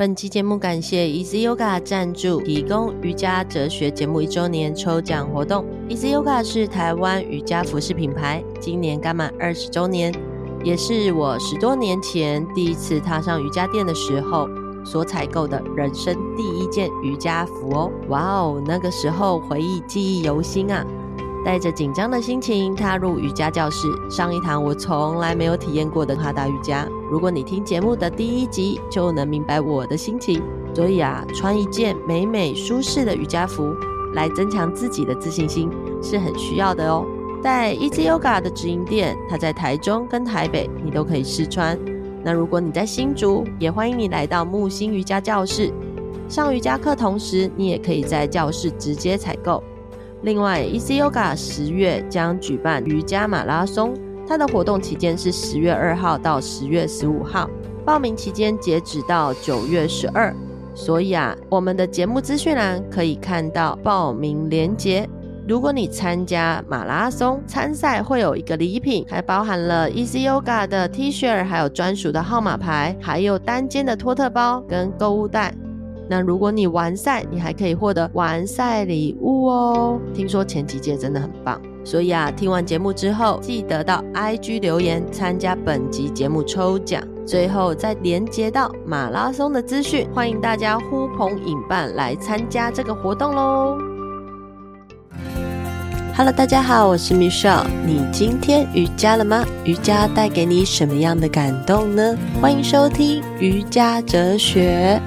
本期节目感谢 Easy Yoga 赞助，提供瑜伽哲学节目一周年抽奖活动。Easy Yoga 是台湾瑜伽服饰品牌，今年刚满二十周年，也是我十多年前第一次踏上瑜伽垫的时候所采购的人生第一件瑜伽服哦。哇哦，那个时候回忆记忆犹新啊！带着紧张的心情踏入瑜伽教室，上一堂我从来没有体验过的哈达瑜伽。如果你听节目的第一集，就能明白我的心情。所以啊，穿一件美美舒适的瑜伽服来增强自己的自信心是很需要的哦。在 Easy Yoga 的直营店，它在台中跟台北，你都可以试穿。那如果你在新竹，也欢迎你来到木星瑜伽教室上瑜伽课，同时你也可以在教室直接采购。另外，Easy Yoga 十月将举办瑜伽马拉松，它的活动期间是十月二号到十月十五号，报名期间截止到九月十二。所以啊，我们的节目资讯栏可以看到报名链接。如果你参加马拉松参赛，会有一个礼品，还包含了 Easy Yoga 的 T 恤，还有专属的号码牌，还有单肩的托特包跟购物袋。那如果你完赛，你还可以获得完赛礼物哦。听说前几届真的很棒，所以啊，听完节目之后，记得到 IG 留言参加本集节目抽奖，最后再连接到马拉松的资讯，欢迎大家呼朋引伴来参加这个活动喽。Hello，大家好，我是 Michelle。你今天瑜伽了吗？瑜伽带给你什么样的感动呢？欢迎收听瑜伽哲学。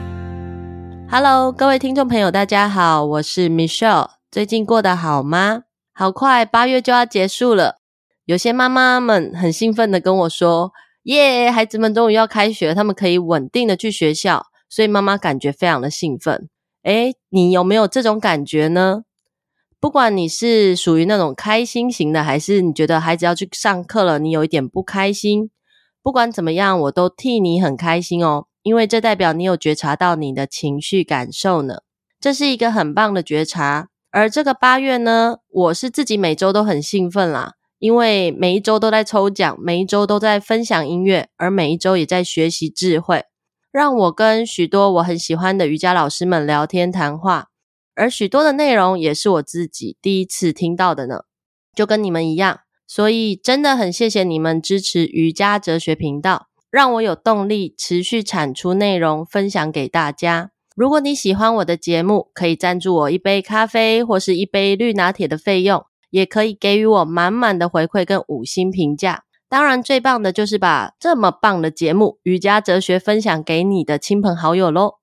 Hello，各位听众朋友，大家好，我是 Michelle。最近过得好吗？好快，八月就要结束了。有些妈妈们很兴奋的跟我说：“耶，孩子们终于要开学，他们可以稳定的去学校。”所以妈妈感觉非常的兴奋。诶，你有没有这种感觉呢？不管你是属于那种开心型的，还是你觉得孩子要去上课了，你有一点不开心。不管怎么样，我都替你很开心哦。因为这代表你有觉察到你的情绪感受呢，这是一个很棒的觉察。而这个八月呢，我是自己每周都很兴奋啦，因为每一周都在抽奖，每一周都在分享音乐，而每一周也在学习智慧，让我跟许多我很喜欢的瑜伽老师们聊天谈话，而许多的内容也是我自己第一次听到的呢，就跟你们一样，所以真的很谢谢你们支持瑜伽哲学频道。让我有动力持续产出内容，分享给大家。如果你喜欢我的节目，可以赞助我一杯咖啡或是一杯绿拿铁的费用，也可以给予我满满的回馈跟五星评价。当然，最棒的就是把这么棒的节目《瑜伽哲学》分享给你的亲朋好友喽。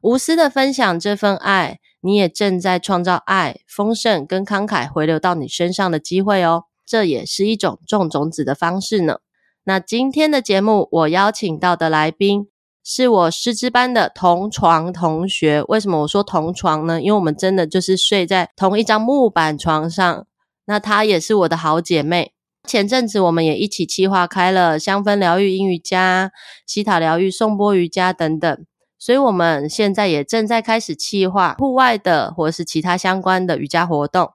无私的分享这份爱，你也正在创造爱、丰盛跟慷慨回流到你身上的机会哦。这也是一种种种子的方式呢。那今天的节目，我邀请到的来宾是我师资班的同床同学。为什么我说同床呢？因为我们真的就是睡在同一张木板床上。那她也是我的好姐妹。前阵子我们也一起企划开了香氛疗愈、阴瑜伽、西塔疗愈、颂钵瑜伽等等。所以我们现在也正在开始企划户外的或是其他相关的瑜伽活动。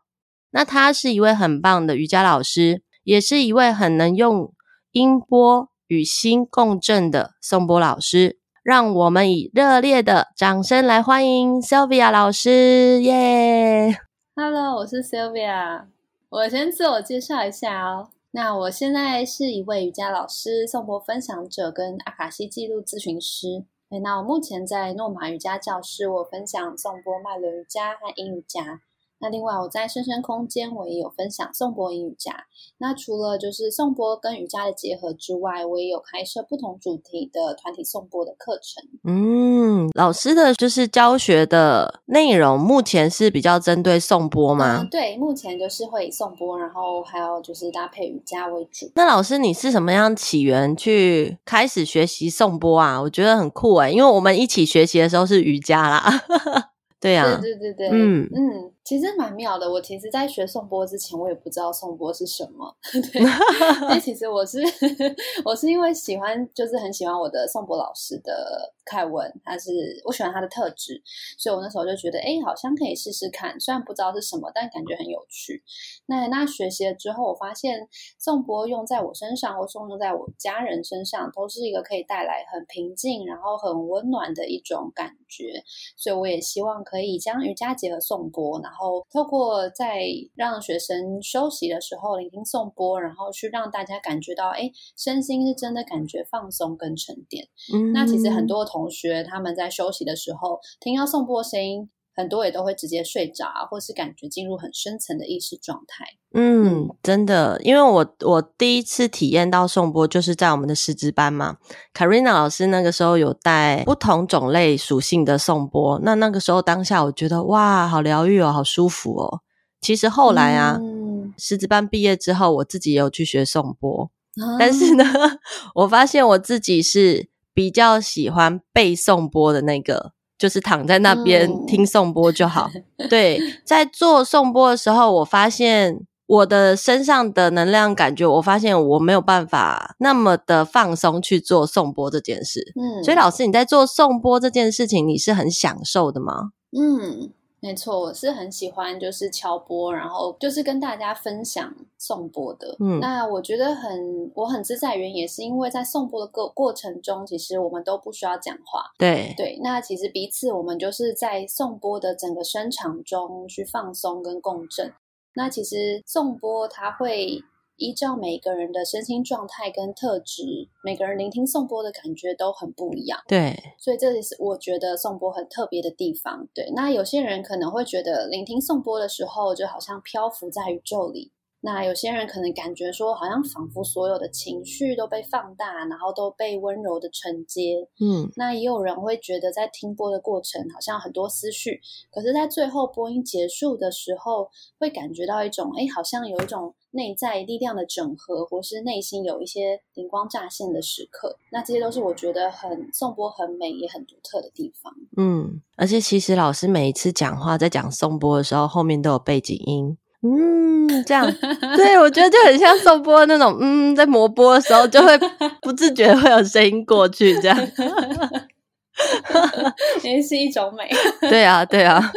那她是一位很棒的瑜伽老师，也是一位很能用。音波与心共振的颂钵老师，让我们以热烈的掌声来欢迎 Sylvia 老师，耶、yeah!！Hello，我是 Sylvia，我先自我介绍一下哦。那我现在是一位瑜伽老师、颂钵分享者跟阿卡西记录咨询师。那我目前在诺玛瑜伽教室，我分享颂钵、脉轮瑜伽和阴瑜伽。那另外，我在深深空间，我也有分享颂钵阴瑜伽。那除了就是颂钵跟瑜伽的结合之外，我也有开设不同主题的团体颂钵的课程。嗯，老师的就是教学的内容，目前是比较针对颂钵吗？嗯，对，目前就是会以颂钵，然后还有就是搭配瑜伽为主。那老师，你是什么样起源去开始学习颂钵啊？我觉得很酷哎，因为我们一起学习的时候是瑜伽啦。对呀、啊，对对对对，嗯嗯。其实蛮妙的。我其实，在学颂钵之前，我也不知道颂钵是什么。对，其实我是 我是因为喜欢，就是很喜欢我的颂钵老师的凯文，他是我喜欢他的特质，所以我那时候就觉得，哎，好像可以试试看。虽然不知道是什么，但感觉很有趣。那那学习了之后，我发现颂钵用在我身上，或颂用在我家人身上，都是一个可以带来很平静，然后很温暖的一种感觉。所以我也希望可以将瑜伽结合颂钵，然后透过在让学生休息的时候聆听颂钵，然后去让大家感觉到，哎，身心是真的感觉放松跟沉淀。嗯，那其实很多同学他们在休息的时候听到颂钵声音，很多也都会直接睡着，或是感觉进入很深层的意识状态。嗯，真的，因为我我第一次体验到颂钵就是在我们的师资班嘛，Karina 老师那个时候有带不同种类属性的颂钵，那那个时候当下我觉得哇，好疗愈哦，好舒服哦。其实后来啊，嗯、师资班毕业之后，我自己也有去学颂钵，嗯、但是呢，我发现我自己是比较喜欢背颂钵的那个，就是躺在那边听颂钵就好。嗯、对，在做颂钵的时候，我发现。我的身上的能量感觉，我发现我没有办法那么的放松去做颂钵这件事。嗯，所以老师你在做颂钵这件事情，你是很享受的吗？嗯，没错，我是很喜欢就是敲波，然后就是跟大家分享颂钵的。嗯，那我觉得很我很自在，原因也是因为在颂钵的过过程中，其实我们都不需要讲话。对对，那其实彼此我们就是在颂钵的整个声场中去放松跟共振。那其实颂钵它会依照每个人的身心状态跟特质，每个人聆听颂钵的感觉都很不一样。对，所以这也是我觉得颂钵很特别的地方。对，那有些人可能会觉得聆听颂钵的时候，就好像漂浮在宇宙里。那有些人可能感觉说，好像仿佛所有的情绪都被放大，然后都被温柔的承接。嗯，那也有人会觉得，在听播的过程，好像很多思绪，可是，在最后播音结束的时候，会感觉到一种，哎，好像有一种内在力量的整合，或是内心有一些灵光乍现的时刻。那这些都是我觉得很颂钵很美也很独特的地方。嗯，而且其实老师每一次讲话，在讲颂钵的时候，后面都有背景音。嗯，这样，对，我觉得就很像送波那种，嗯，在磨波的时候就会 不自觉会有声音过去，这样，也是一种美。对啊，对啊，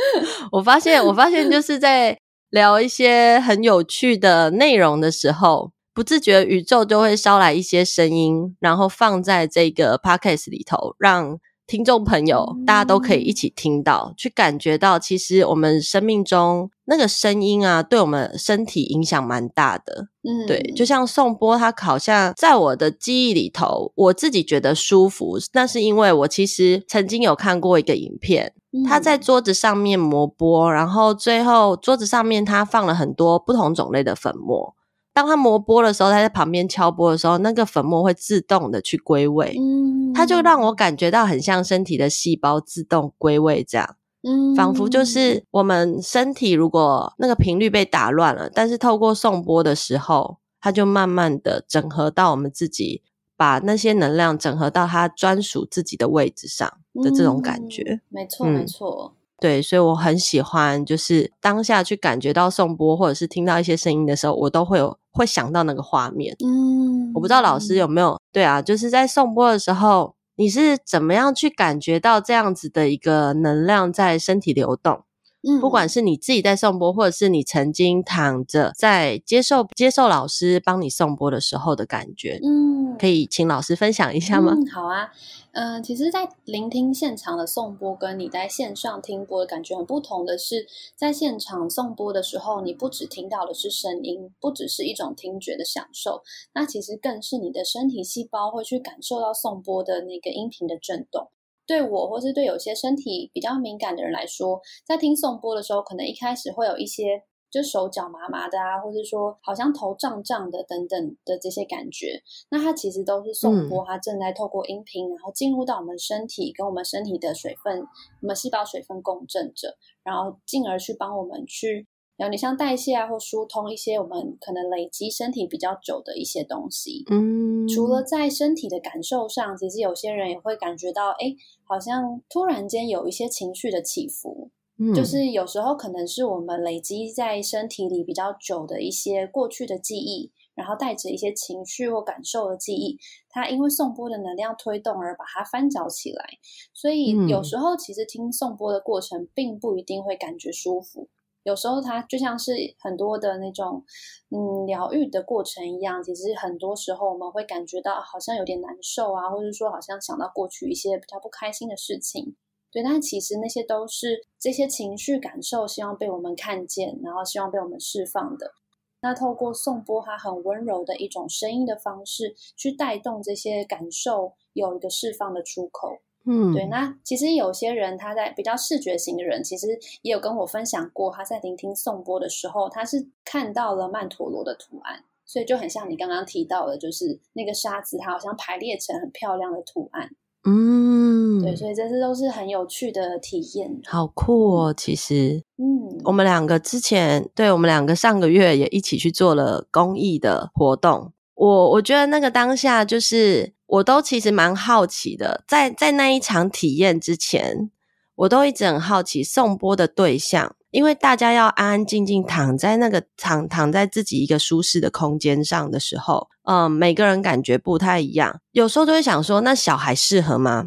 我发现，我发现就是在聊一些很有趣的内容的时候，不自觉宇宙就会捎来一些声音，然后放在这个 podcast 里头，让。听众朋友，大家都可以一起听到，去感觉到，其实我们生命中那个声音啊，对我们身体影响蛮大的。嗯，对，就像颂钵，它好像在我的记忆里头，我自己觉得舒服，那是因为我其实曾经有看过一个影片，他在桌子上面磨钵，然后最后桌子上面他放了很多不同种类的粉末。当他磨波的时候，他在旁边敲波的时候，那个粉末会自动的去归位，嗯，他就让我感觉到很像身体的细胞自动归位这样，嗯，仿佛就是我们身体如果那个频率被打乱了，但是透过送波的时候，它就慢慢的整合到我们自己，把那些能量整合到它专属自己的位置上的这种感觉，嗯，没错，没错。对，所以我很喜欢，就是当下去感觉到颂钵，或者是听到一些声音的时候，我都会有会想到那个画面。嗯，我不知道老师有没有，对啊，就是在颂钵的时候，你是怎么样去感觉到这样子的一个能量在身体流动？嗯，不管是你自己在颂钵，或者是你曾经躺着在接受接受老师帮你颂钵的时候的感觉，嗯，可以请老师分享一下吗？嗯，好啊。嗯、呃，其实，在聆听现场的颂钵，跟你在线上听播的感觉很不同的是，在现场颂钵的时候，你不只听到的是声音，不只是一种听觉的享受，那其实更是你的身体细胞会去感受到颂钵的那个音频的震动。对我，或是对有些身体比较敏感的人来说，在听颂钵的时候，可能一开始会有一些。就手脚麻麻的啊，或者说好像头胀胀的等等的这些感觉，那它其实都是颂钵，它正在透过音频，然后进入到我们身体，跟我们身体的水分，我们细胞水分共振着，然后进而去帮我们去，有你像代谢啊，或疏通一些我们可能累积身体比较久的一些东西。嗯，除了在身体的感受上，其实有些人也会感觉到，哎，好像突然间有一些情绪的起伏。嗯，就是有时候可能是我们累积在身体里比较久的一些过去的记忆。然后带着一些情绪或感受的记忆，它因为颂钵的能量推动而把它翻搅起来，所以有时候其实听颂钵的过程并不一定会感觉舒服，有时候它就像是很多的那种嗯疗愈的过程一样，其实很多时候我们会感觉到好像有点难受啊，或者说好像想到过去一些比较不开心的事情，对，但其实那些都是这些情绪感受，希望被我们看见，然后希望被我们释放的。那透过颂钵，它很温柔的一种声音的方式，去带动这些感受有一个释放的出口。嗯，对。那其实有些人他在比较视觉型的人，其实也有跟我分享过，他在聆听颂钵的时候，他是看到了曼陀罗的图案，所以就很像你刚刚提到的，就是那个沙子，它好像排列成很漂亮的图案。嗯，对，所以这些都是很有趣的体验，好酷哦！其实，嗯，我们两个之前，对，我们两个上个月也一起去做了公益的活动。我我觉得那个当下，就是我都其实蛮好奇的，在在那一场体验之前，我都一直很好奇颂钵的对象。因为大家要安安静静躺在那个躺躺在自己一个舒适的空间上的时候，嗯，每个人感觉不太一样。有时候都会想说，那小孩适合吗？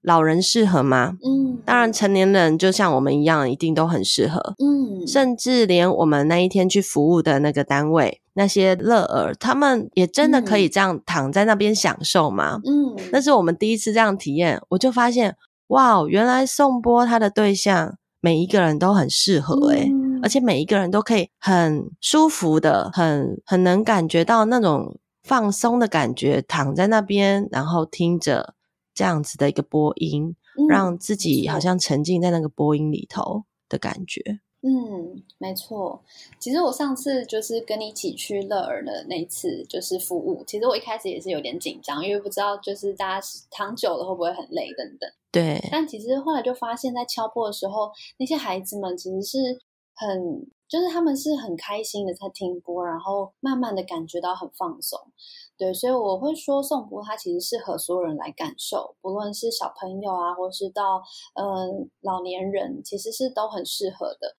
老人适合吗？嗯，当然，成年人就像我们一样，一定都很适合。嗯，甚至连我们那一天去服务的那个单位，那些乐儿，他们也真的可以这样躺在那边享受吗？嗯，那是我们第一次这样体验，我就发现，哇，原来宋波他的对象。每一个人都很适合诶、而且每一个人都可以很舒服的、很很能感觉到那种放松的感觉，躺在那边，然后听着这样子的一个播音，嗯、让自己好像沉浸在那个播音里头的感觉。嗯，没错。其实我上次就是跟你一起去乐儿的那一次，就是服务。其实我一开始也是有点紧张，因为不知道就是大家躺久了会不会很累等等。对。但其实后来就发现，在敲破的时候，那些孩子们其实是很，就是他们是很开心的在听播，然后慢慢的感觉到很放松。对，所以我会说，颂钵它其实适合所有人来感受，不论是小朋友啊，或是到嗯、呃、老年人，其实是都很适合的。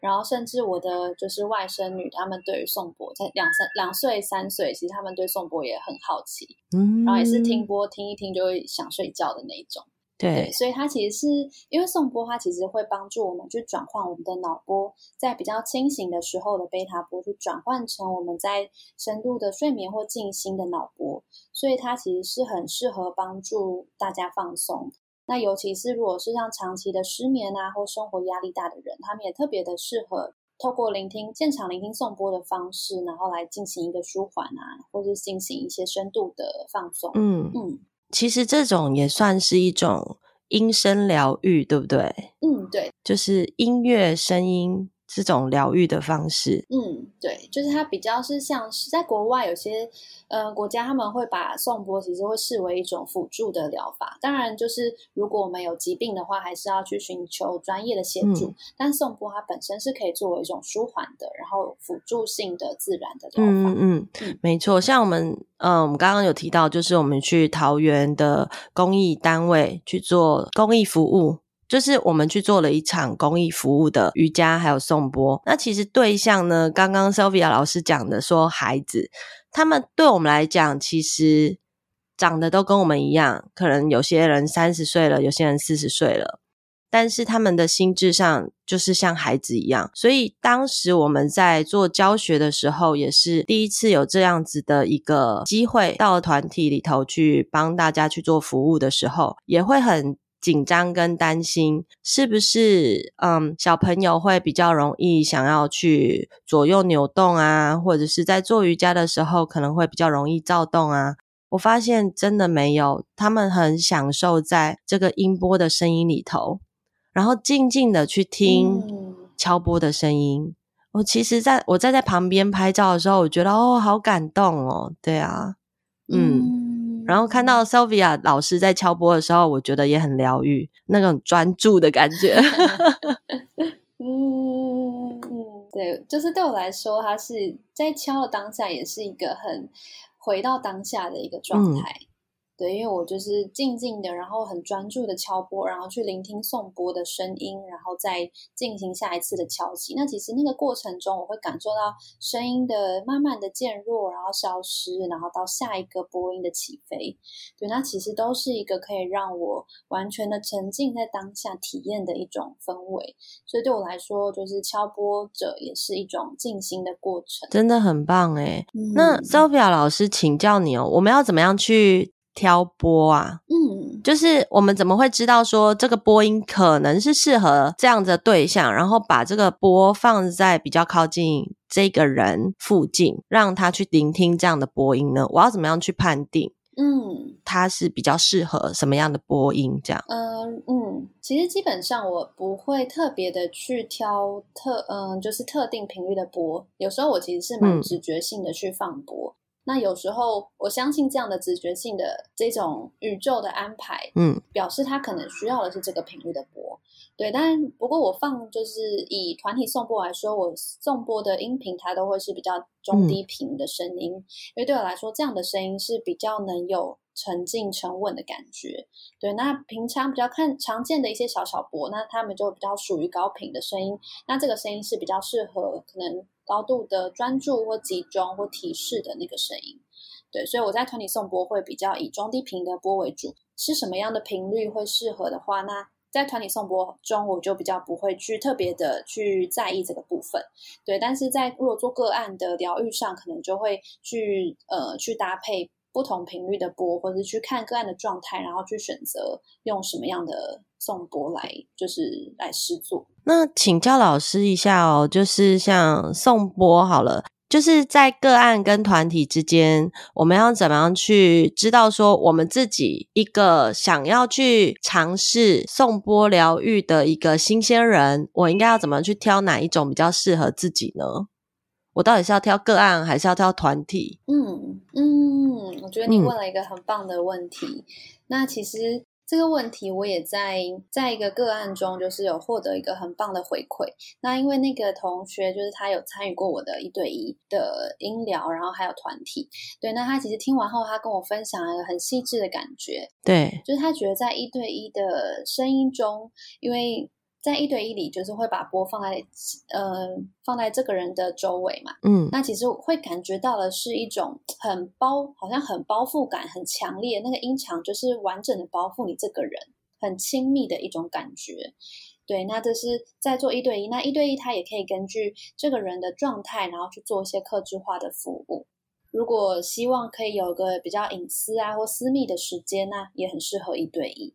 然后，甚至我的就是外甥女，他们对于颂钵在两三两岁三岁，其实他们对颂钵也很好奇，嗯，然后也是听播听一听就会想睡觉的那一种。对，对，所以它其实是因为颂波，它其实会帮助我们去转换我们的脑波，在比较清醒的时候的贝塔波，去转换成我们在深度的睡眠或静心的脑波，所以它其实是很适合帮助大家放松。那尤其是如果是像长期的失眠啊，或生活压力大的人，他们也特别的适合透过聆听现场聆听颂钵的方式，然后来进行一个舒缓啊，或是进行一些深度的放松。嗯嗯，其实这种也算是一种音声疗愈，对不对？嗯，对，就是音乐声音。这种疗愈的方式，嗯，对，就是它比较是像是在国外有些呃国家，他们会把颂钵其实会视为一种辅助的疗法。当然，就是如果我们有疾病的话，还是要去寻求专业的协助。嗯、但颂钵它本身是可以作为一种舒缓的，然后辅助性的自然的疗法。嗯嗯，没错。像我们，嗯、呃，我们刚刚有提到，就是我们去桃园的公益单位去做公益服务。就是我们去做了一场公益服务的瑜伽，还有颂钵。那其实对象呢，刚刚 Sylvia 老师讲的说，孩子他们对我们来讲，其实长得都跟我们一样，可能有些人三十岁了，有些人四十岁了，但是他们的心智上就是像孩子一样。所以当时我们在做教学的时候，也是第一次有这样子的一个机会，到团体里头去帮大家去做服务的时候，也会很。紧张跟担心，是不是嗯，小朋友会比较容易想要去左右扭动啊，或者是在做瑜伽的时候可能会比较容易躁动啊？我发现真的没有，他们很享受在这个音波的声音里头，然后静静的去听敲波的声音。我其实在我在在旁边拍照的时候，我觉得哦，好感动哦，对啊，嗯。然后看到 Sylvia 老师在敲波的时候，我觉得也很疗愈，那种专注的感觉。嗯，对，就是对我来说，他是在敲的当下，也是一个很回到当下的一个状态。嗯、对，因为我就是静静的，然后很专注的敲钵，然后去聆听颂钵的声音，然后再进行下一次的敲击。那其实那个过程中，我会感受到声音的慢慢的渐弱，然后消失，然后到下一个波音的起飞。对，那其实都是一个可以让我完全的沉浸在当下体验的一种氛围。所以对我来说，就是敲拨者也是一种静心的过程，真的很棒诶。嗯，那 Sylvia 老师，请教你哦，我们要怎么样去挑钵啊，嗯，就是我们怎么会知道说这个播音可能是适合这样的对象，然后把这个播放在比较靠近这个人附近，让他去聆听这样的播音呢？我要怎么样去判定？嗯，他是比较适合什么样的播音？这样，嗯嗯，其实基本上我不会特别的去挑特，嗯，就是特定频率的播，有时候我其实是蛮直觉性的去放播。嗯那有时候，我相信这样的直觉性的这种宇宙的安排，嗯，表示他可能需要的是这个频率的波，对。但不过我放就是以团体颂钵来说，我颂钵的音频它都会是比较中低频的声音，嗯，因为对我来说，这样的声音是比较能有沉静沉稳的感觉。对，那平常比较看常见的一些小小波，那他们就比较属于高频的声音，那这个声音是比较适合可能。高度的专注或集中或提示的那个声音，对，所以我在团体送波会比较以中低频的波为主。是什么样的频率会适合的话，那在团体颂钵中我就比较不会去特别的去在意这个部分，对。但是在如果做个案的疗愈上，可能就会去呃去搭配不同频率的波，或者是去看个案的状态，然后去选择用什么样的颂钵来就是来施作。那请教老师一下哦，就是像颂钵好了，就是在个案跟团体之间，我们要怎么样去知道说我们自己一个想要去尝试颂钵疗愈的一个新鲜人，我应该要怎么去挑哪一种比较适合自己呢？我到底是要挑个案还是要挑团体？嗯嗯，我觉得你问了一个很棒的问题。嗯、那其实。这个问题我也在在一个个案中，就是有获得一个很棒的回馈。那因为那个同学就是他有参与过我的一对一的音疗，然后还有团体。对，那他其实听完后，他跟我分享了一个很细致的感觉。对，就是他觉得在一对一的声音中，因为。在一对一里，就是会把波放在呃放在这个人的周围嘛，嗯，那其实会感觉到的是一种很包，好像很包覆感很强烈，那个音场就是完整的包覆你这个人，很亲密的一种感觉。对，那这是在做一对一，那一对一他也可以根据这个人的状态，然后去做一些客制化的服务。如果希望可以有个比较隐私啊或私密的时间，那也很适合一对一。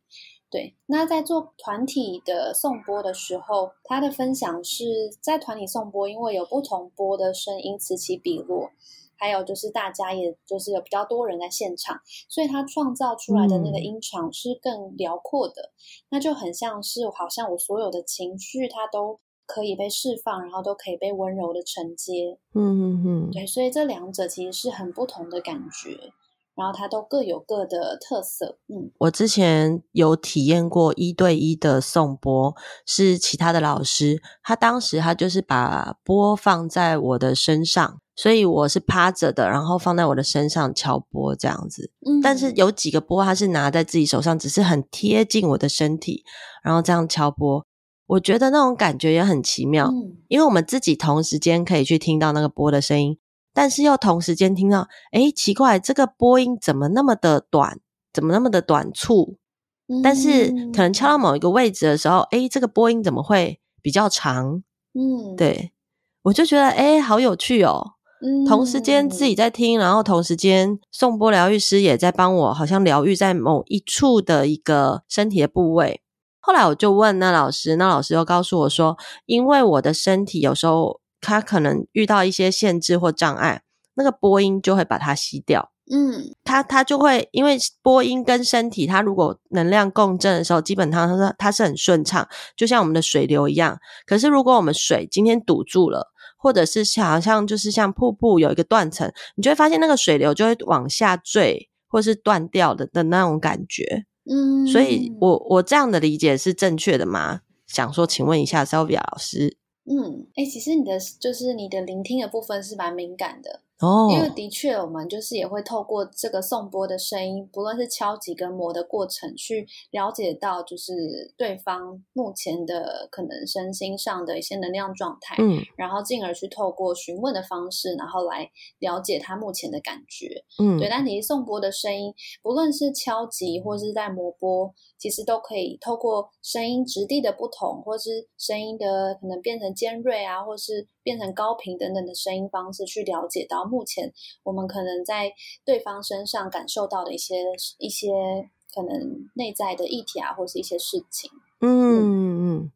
对，那在做团体的颂播的时候，他的分享是在团体颂播，因为有不同钵的声音此起彼落，还有就是大家也就是有比较多人在现场，所以他创造出来的那个音场是更辽阔的，嗯、那就很像是好像我所有的情绪，它都可以被释放，然后都可以被温柔的承接。嗯嗯嗯，对，所以这两者其实是很不同的感觉。然后它都各有各的特色。嗯，我之前有体验过一对一的颂钵，是其他的老师，他当时他就是把钵放在我的身上，所以我是趴着的，然后放在我的身上敲波这样子。嗯，但是有几个波他是拿在自己手上，只是很贴近我的身体，然后这样敲波，我觉得那种感觉也很奇妙，嗯，因为我们自己同时间可以去听到那个波的声音。但是又同时间听到，哎，奇怪，这个波音怎么那么的短，怎么那么的短促？嗯、但是可能敲到某一个位置的时候，哎，这个波音怎么会比较长？嗯，对，我就觉得，哎，好有趣哦。嗯，同时间自己在听，然后同时间颂波疗愈师也在帮我，好像疗愈在某一处的一个身体的部位。后来我就问那老师，那老师又告诉我说，因为我的身体有时候。他可能遇到一些限制或障碍，那个波音就会把它吸掉。嗯，他他就会因为波音跟身体，它如果能量共振的时候，基本上它是它是很顺畅，就像我们的水流一样。可是如果我们水今天堵住了，或者是好像就是像瀑布有一个断层，你就会发现那个水流就会往下坠，或是断掉的的那种感觉。嗯，所以我我这样的理解是正确的吗？想说，请问一下 Sylvia 老师。嗯，哎、其实你的就是你的聆听的部分是蛮敏感的，哦，因为的确，我们就是也会透过这个颂钵的声音，不论是敲击跟磨的过程，去了解到就是对方目前的可能身心上的一些能量状态，嗯，然后进而去透过询问的方式，然后来了解他目前的感觉，嗯，对。但其实颂钵的声音，不论是敲击或是在磨钵，其实都可以透过声音质地的不同，或是声音的可能变成尖锐啊，或是变成高频等等的声音方式，去了解到。目前我们可能在对方身上感受到的一些一些可能内在的议题啊，或是一些事情。嗯嗯，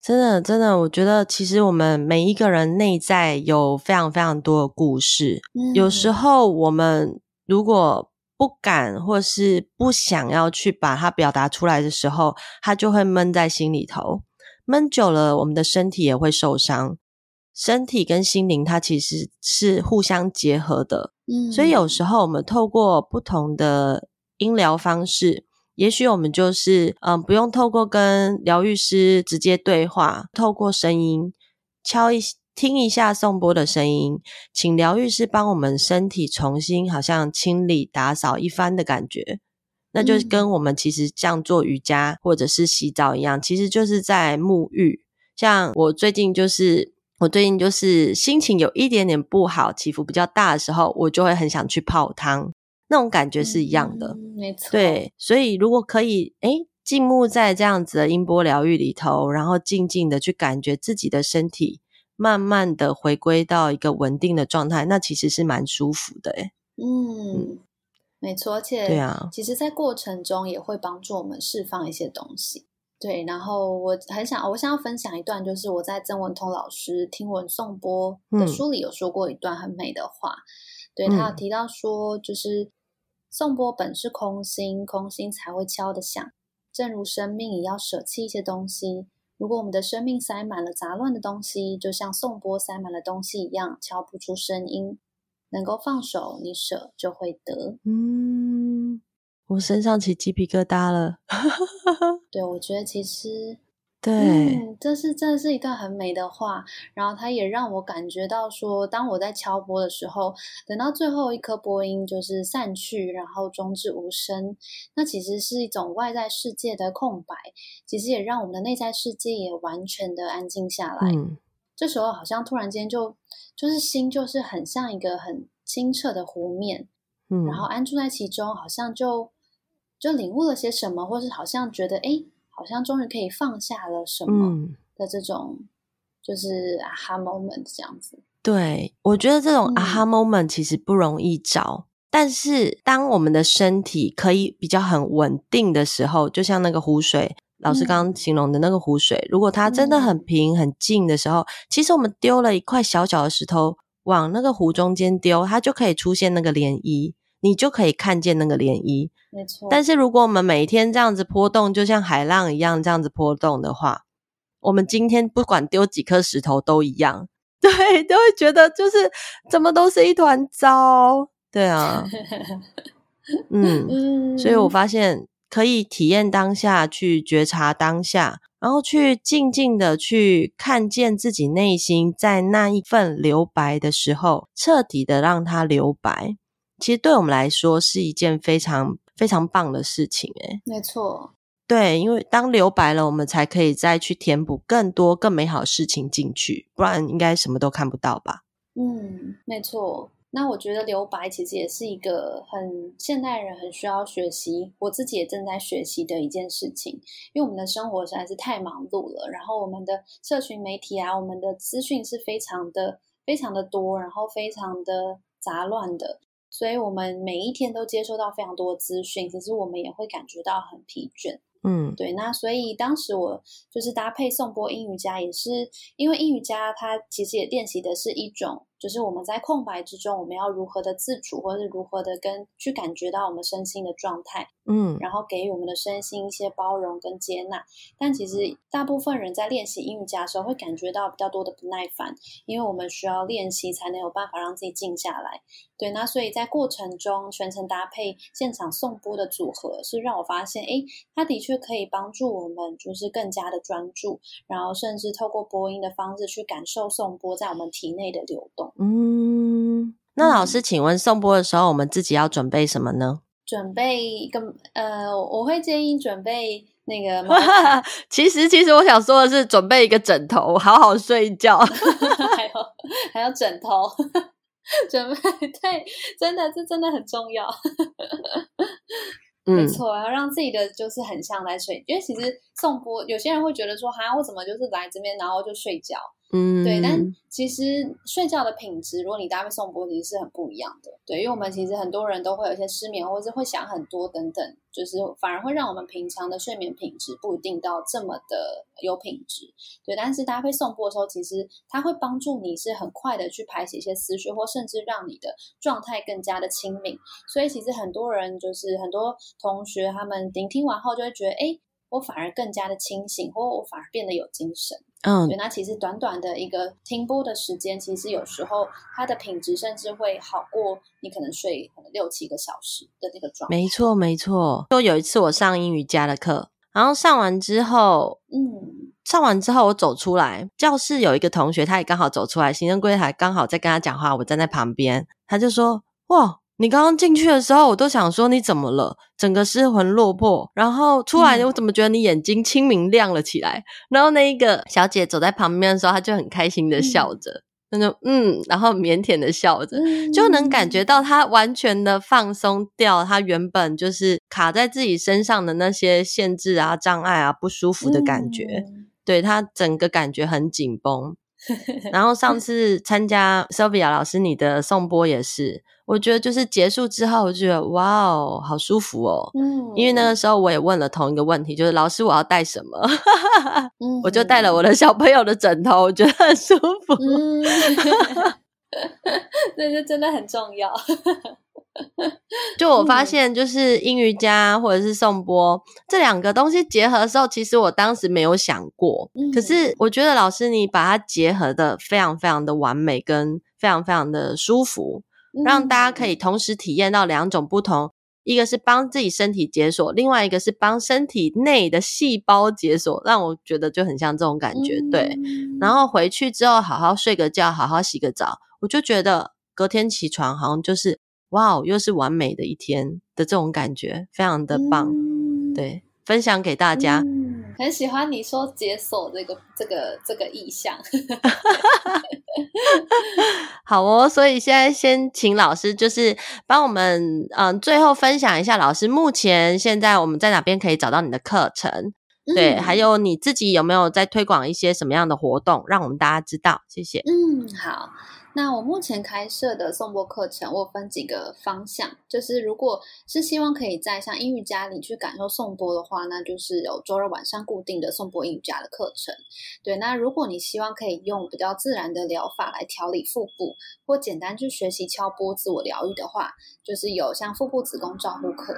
真的真的，我觉得其实我们每一个人内在有非常非常多的故事。嗯，有时候我们如果不敢或是不想要去把它表达出来的时候，它就会闷在心里头，闷久了，我们的身体也会受伤。身体跟心灵，它其实是互相结合的。嗯，所以有时候我们透过不同的音疗方式，也许我们就是嗯，不用透过跟疗愈师直接对话，透过声音敲一听一下颂钵的声音，请疗愈师帮我们身体重新好像清理打扫一番的感觉，那就跟我们其实这样做瑜伽或者是洗澡一样，其实就是在沐浴。像我最近就是。我最近就是心情有一点点不好，起伏比较大的时候，我就会很想去泡汤，那种感觉是一样的。嗯，没错。对，所以如果可以，哎，静穆在这样子的音波疗愈里头，然后静静的去感觉自己的身体，慢慢的回归到一个稳定的状态，那其实是蛮舒服的，哎。嗯，嗯，没错，而且对啊，其实，在过程中也会帮助我们释放一些东西。对，然后我很想，我想要分享一段，就是我在曾文通老师听闻颂钵的书里有说过一段很美的话。嗯、对，他有提到说，就是颂钵本是空心，空心才会敲得响。正如生命也要舍弃一些东西，如果我们的生命塞满了杂乱的东西，就像颂钵塞满了东西一样，敲不出声音。能够放手，你舍就会得。嗯。我身上起鸡皮疙瘩了，对，我觉得其实，对，嗯，这是这是一段很美的话，然后它也让我感觉到说，当我在敲波的时候，等到最后一颗波音就是散去，然后终至无声，那其实是一种外在世界的空白，其实也让我们的内在世界也完全的安静下来。嗯，这时候好像突然间就就是心就是很像一个很清澈的湖面，嗯，然后安住在其中，好像就。就领悟了些什么，或是好像觉得，哎，好像终于可以放下了什么的这种，嗯、就是 aha moment 这样子。对，我觉得这种 aha moment 其实不容易找，嗯、但是当我们的身体可以比较很稳定的时候，就像那个湖水，老师刚刚形容的那个湖水，嗯、如果它真的很平很静的时候，其实我们丢了一块小小的石头往那个湖中间丢，它就可以出现那个涟漪。你就可以看见那个涟漪，没错。但是如果我们每天这样子波动，就像海浪一样这样子波动的话，我们今天不管丢几颗石头都一样，对，都会觉得就是怎么都是一团糟，对啊，嗯，所以我发现可以体验当下，去觉察当下，然后去静静的去看见自己内心在那一份留白的时候，彻底的让它留白。其实对我们来说是一件非常非常棒的事情，诶，没错，对，因为当留白了，我们才可以再去填补更多更美好的事情进去，不然应该什么都看不到吧？嗯，没错。那我觉得留白其实也是一个很现代人很需要学习，我自己也正在学习的一件事情，因为我们的生活实在是太忙碌了，然后我们的社群媒体啊，我们的资讯是非常的非常的多，然后非常的杂乱的。所以我们每一天都接收到非常多资讯，其实我们也会感觉到很疲倦。嗯，对。那所以当时我就是搭配颂钵英语家，也是因为英语家它其实也练习的是一种。就是我们在空白之中，我们要如何的自主，或者是如何的跟去感觉到我们身心的状态，嗯，然后给予我们的身心一些包容跟接纳。但其实大部分人在练习英语家的时候，会感觉到比较多的不耐烦，因为我们需要练习才能有办法让自己静下来。对，那所以在过程中全程搭配现场颂钵的组合，是让我发现，诶，它的确可以帮助我们，就是更加的专注，然后甚至透过播音的方式去感受颂钵在我们体内的流动。嗯，那老师，请问送播的时候，我们自己要准备什么呢？准备一个呃，我会建议准备那个。其实，其实我想说的是，准备一个枕头，好好睡一觉。还有还有枕头，准备对，真的这真的很重要。没错，要让自己的就是很像在睡，因为其实送播，有些人会觉得说，哈，我怎么就是来这边，然后就睡觉。嗯，对，但其实睡觉的品质，如果你搭配颂钵，其实是很不一样的。对，因为我们其实很多人都会有一些失眠，或者是会想很多等等，就是反而会让我们平常的睡眠品质不一定到这么的有品质。对，但是搭配颂钵的时候，其实它会帮助你是很快的去排解一些思绪，或甚至让你的状态更加的清明。所以其实很多人就是很多同学他们聆听完后就会觉得，哎。我反而更加的清醒，或我反而变得有精神。嗯，对，那其实短短的一个听播的时间，其实有时候它的品质甚至会好过你可能睡可能六七个小时的那个状态。没错，没错。就有一次我上英语家的课，然后上完之后，嗯，上完之后我走出来，教室有一个同学，他也刚好走出来，行政柜台刚好在跟他讲话，我站在旁边，他就说：“哇。”你刚刚进去的时候，我都想说你怎么了？整个失魂落魄，然后出来，我怎么觉得你眼睛清明亮了起来？嗯、然后那一个小姐走在旁边的时候，她就很开心的笑着，那、嗯、就嗯，然后腼腆的笑着，嗯、就能感觉到她完全的放松掉，她原本就是卡在自己身上的那些限制啊、障碍啊、不舒服的感觉，嗯、对，她整个感觉很紧绷。然后上 次参加 Sylvia 老师你的颂钵也是。我觉得就是结束之后，我就觉得哇哦，好舒服哦。嗯，因为那个时候我也问了同一个问题，就是老师我要带什么？嗯，我就带了我的小朋友的枕头，我觉得很舒服。嗯，那就真的很重要。就我发现，就是英瑜伽或者是颂钵这两个东西结合的时候，其实我当时没有想过。嗯，可是我觉得老师你把它结合的非常非常的完美，跟非常非常的舒服。让大家可以同时体验到两种不同，一个是帮自己身体解锁，另外一个是帮身体内的细胞解锁，让我觉得就很像这种感觉，对。然后回去之后好好睡个觉，好好洗个澡，我就觉得隔天起床好像就是哇，又是完美的一天的这种感觉，非常的棒，对，分享给大家。嗯很喜欢你说解锁这个这个这个意向，好哦。所以现在先请老师，就是帮我们嗯，最后分享一下老师目前现在我们在哪边可以找到你的课程？对，嗯、还有你自己有没有在推广一些什么样的活动，让我们大家知道？谢谢。嗯，好。那我目前开设的颂钵课程，我分几个方向，就是如果是希望可以在像英语家里去感受颂钵的话，那就是有周日晚上固定的颂钵阴瑜伽的课程。对，那如果你希望可以用比较自然的疗法来调理腹部，或简单去学习敲钵自我疗愈的话，就是有像腹部子宫照护课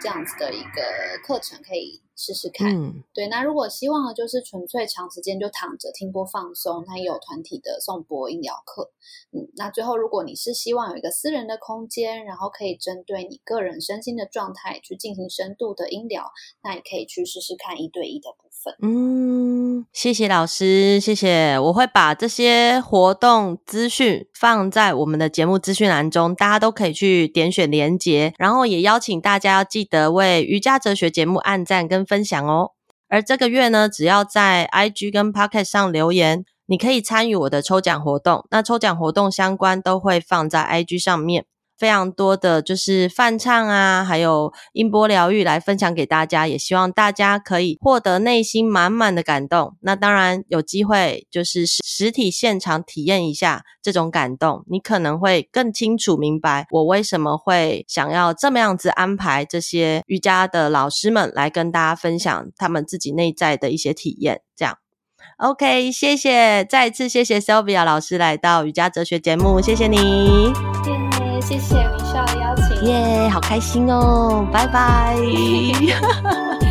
这样子的一个课程可以。试试看，嗯、对。那如果希望的就是纯粹长时间就躺着听播放松，那也有团体的颂播音疗课。嗯，那最后如果你是希望有一个私人的空间，然后可以针对你个人身心的状态去进行深度的音疗，那也可以去试试看一对一的部嗯，谢谢老师，谢谢。我会把这些活动资讯放在我们的节目资讯栏中，大家都可以去点选连结，然后也邀请大家要记得为瑜伽哲学节目按赞跟分享哦，而这个月呢，只要在 IG 跟 Pocket 上留言，你可以参与我的抽奖活动。那抽奖活动相关都会放在 IG 上面。非常多的就是梵唱啊，还有音波疗愈来分享给大家，也希望大家可以获得内心满满的感动。那当然有机会就是实体现场体验一下这种感动，你可能会更清楚明白我为什么会想要这么样子安排这些瑜伽的老师们来跟大家分享他们自己内在的一些体验。这样，OK，谢谢，再次谢谢 Sylvia 老师来到瑜伽哲学节目，谢谢你。谢谢 Michelle 的邀请，耶，yeah, 好开心哦，拜拜。